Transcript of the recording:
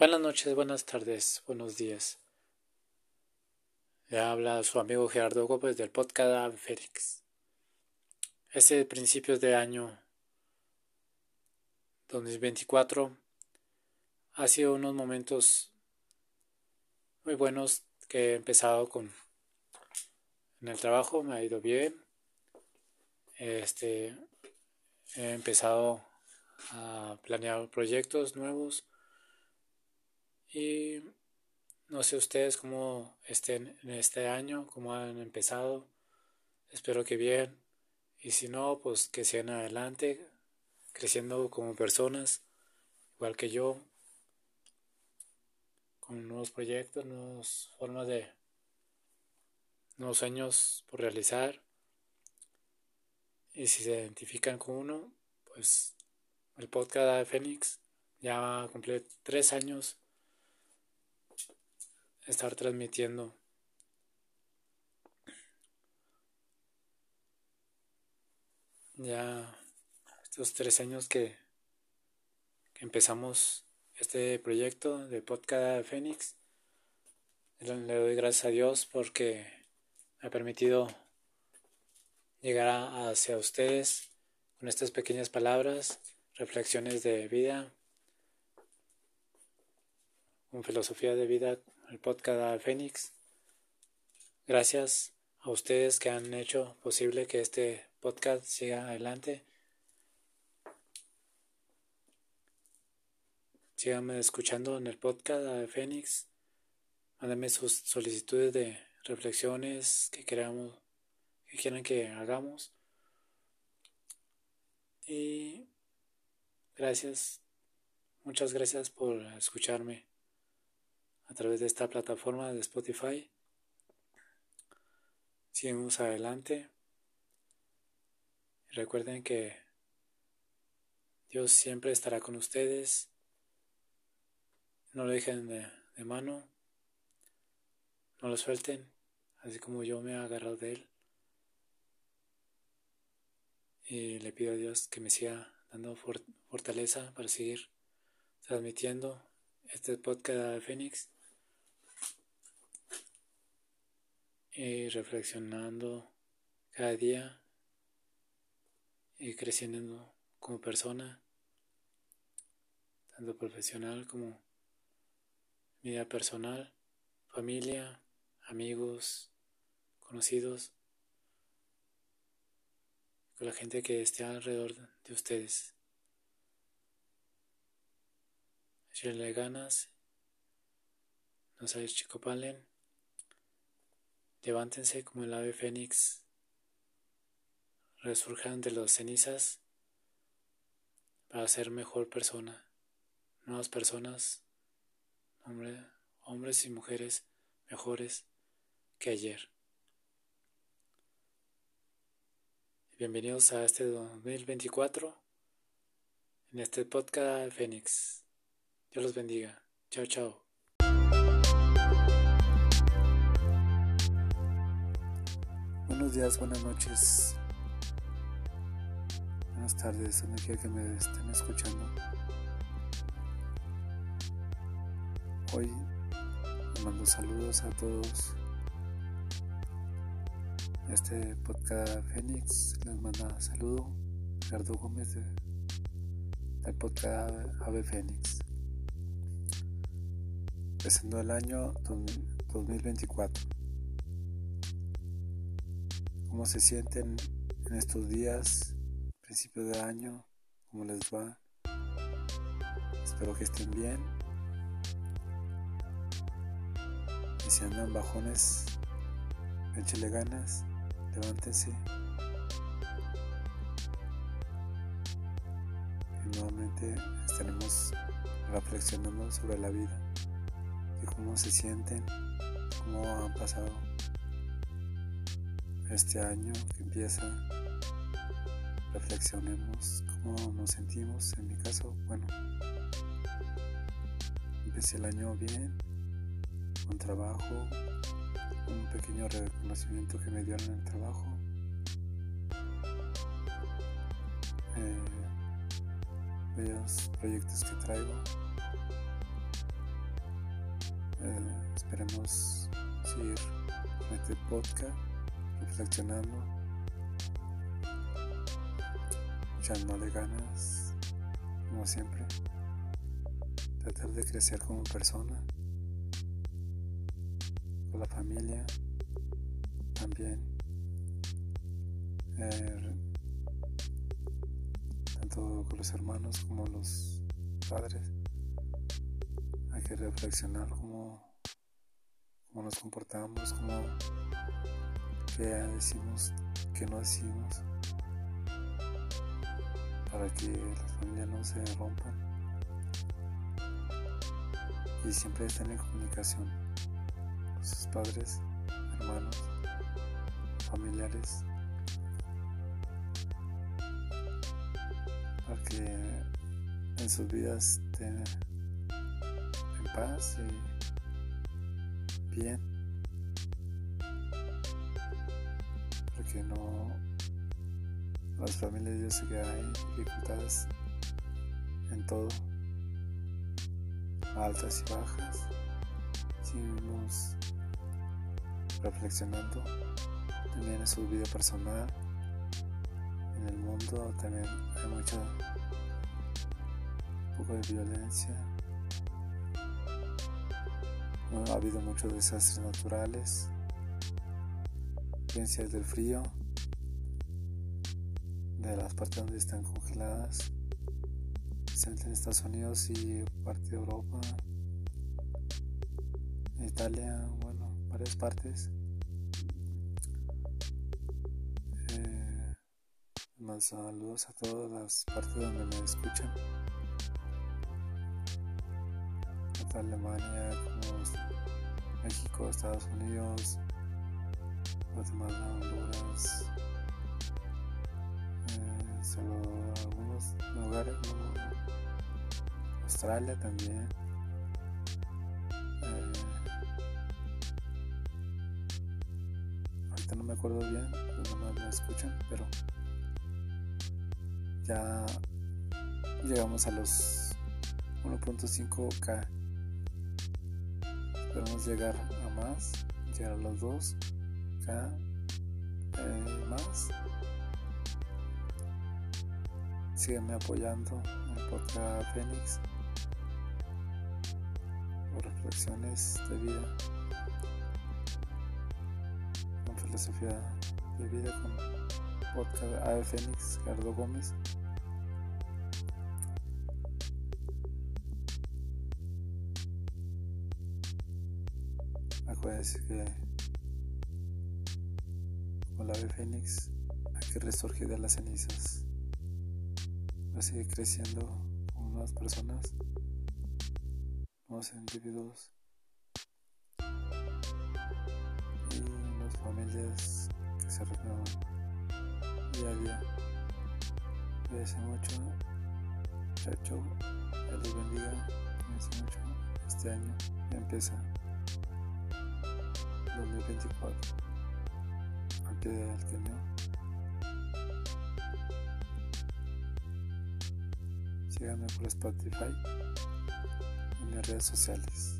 Buenas noches, buenas tardes, buenos días. Le habla su amigo Gerardo Gómez del podcast Félix. Este principios de año 2024 ha sido unos momentos muy buenos que he empezado con en el trabajo, me ha ido bien. Este he empezado a planear proyectos nuevos y no sé ustedes cómo estén en este año, cómo han empezado. Espero que bien. Y si no, pues que sigan adelante, creciendo como personas, igual que yo, con nuevos proyectos, nuevas formas de, nuevos sueños por realizar. Y si se identifican con uno, pues el podcast de Fénix ya cumple tres años estar transmitiendo. Ya estos tres años que, empezamos este proyecto de podcast Fénix, le doy gracias a Dios porque me ha permitido llegar hacia ustedes con estas pequeñas palabras, reflexiones de vida, con filosofía de vida el podcast Fénix. Gracias a ustedes que han hecho posible que este podcast siga adelante. Síganme escuchando en el podcast de Fénix. Mándenme sus solicitudes de reflexiones que queramos, que quieran que hagamos. Y gracias, muchas gracias por escucharme a través de esta plataforma de Spotify. Seguimos adelante. recuerden que Dios siempre estará con ustedes. No lo dejen de, de mano. No lo suelten, así como yo me he agarrado de Él. Y le pido a Dios que me siga dando fortaleza para seguir transmitiendo este podcast de Fénix. Y reflexionando cada día y creciendo como persona, tanto profesional como vida personal, familia, amigos, conocidos, con la gente que esté alrededor de ustedes. Echenle ganas, no sabes chicopalen Levántense como el ave fénix, resurjan de las cenizas para ser mejor persona, nuevas personas, hombres y mujeres mejores que ayer. Bienvenidos a este 2024 en este podcast Fénix. Dios los bendiga. Chao, chao. Buenos días, buenas noches, buenas tardes, donde quiera que me estén escuchando. Hoy mando saludos a todos. Este podcast Fénix les manda saludo. Ricardo Gómez del podcast Ave Fénix. Empezando el año 2024 cómo se sienten en estos días, principio de año, cómo les va. Espero que estén bien. Y si andan bajones, échenle ganas, levántense. Y nuevamente estaremos reflexionando sobre la vida y cómo se sienten, cómo han pasado este año que empieza, reflexionemos cómo nos sentimos. En mi caso, bueno, empecé el año bien, con trabajo, un pequeño reconocimiento que me dieron en el trabajo. Eh, proyectos que traigo Eh, esperemos seguir con este podcast, reflexionando, echándole ganas, como siempre, tratar de crecer como persona, con la familia, también. Eh, tanto con los hermanos como los padres. Hay que reflexionar cómo, cómo nos comportamos, cómo qué decimos, qué no decimos, para que las familias no se rompan y siempre estén en comunicación con sus padres, hermanos, familiares, para que en sus vidas estén paz y bien. Porque no, las familias yo sé que hay dificultades en todo, altas y bajas. Seguimos reflexionando también en su vida personal, en el mundo también hay mucha un poco de violencia ha habido muchos desastres naturales, influencias del frío, de las partes donde están congeladas, especialmente en Estados Unidos y parte de Europa, Italia, bueno, varias partes. Eh, más saludos a todas las partes donde me escuchan. Alemania, como México, Estados Unidos, Guatemala, Honduras, eh, solo algunos lugares, Australia también. Eh, ahorita no me acuerdo bien, no me escuchan, pero ya llegamos a los 1.5K Esperamos llegar a más, llegar a los dos, acá, eh, más. Síganme apoyando en el podcast Fénix por reflexiones de vida, con filosofía de vida, con podcast A Fénix, Carlos Gómez. Acuérdense que como la ave fénix hay que resurgir de las cenizas. Para seguir creciendo como nuevas personas, nuevos individuos. Y las familias que se renuevan día a día. Cuídense mucho, chao, chao, Dios les bendiga, cuídense mucho, este año ya empieza. 2024 del. Síganme por Spotify en mis redes sociales.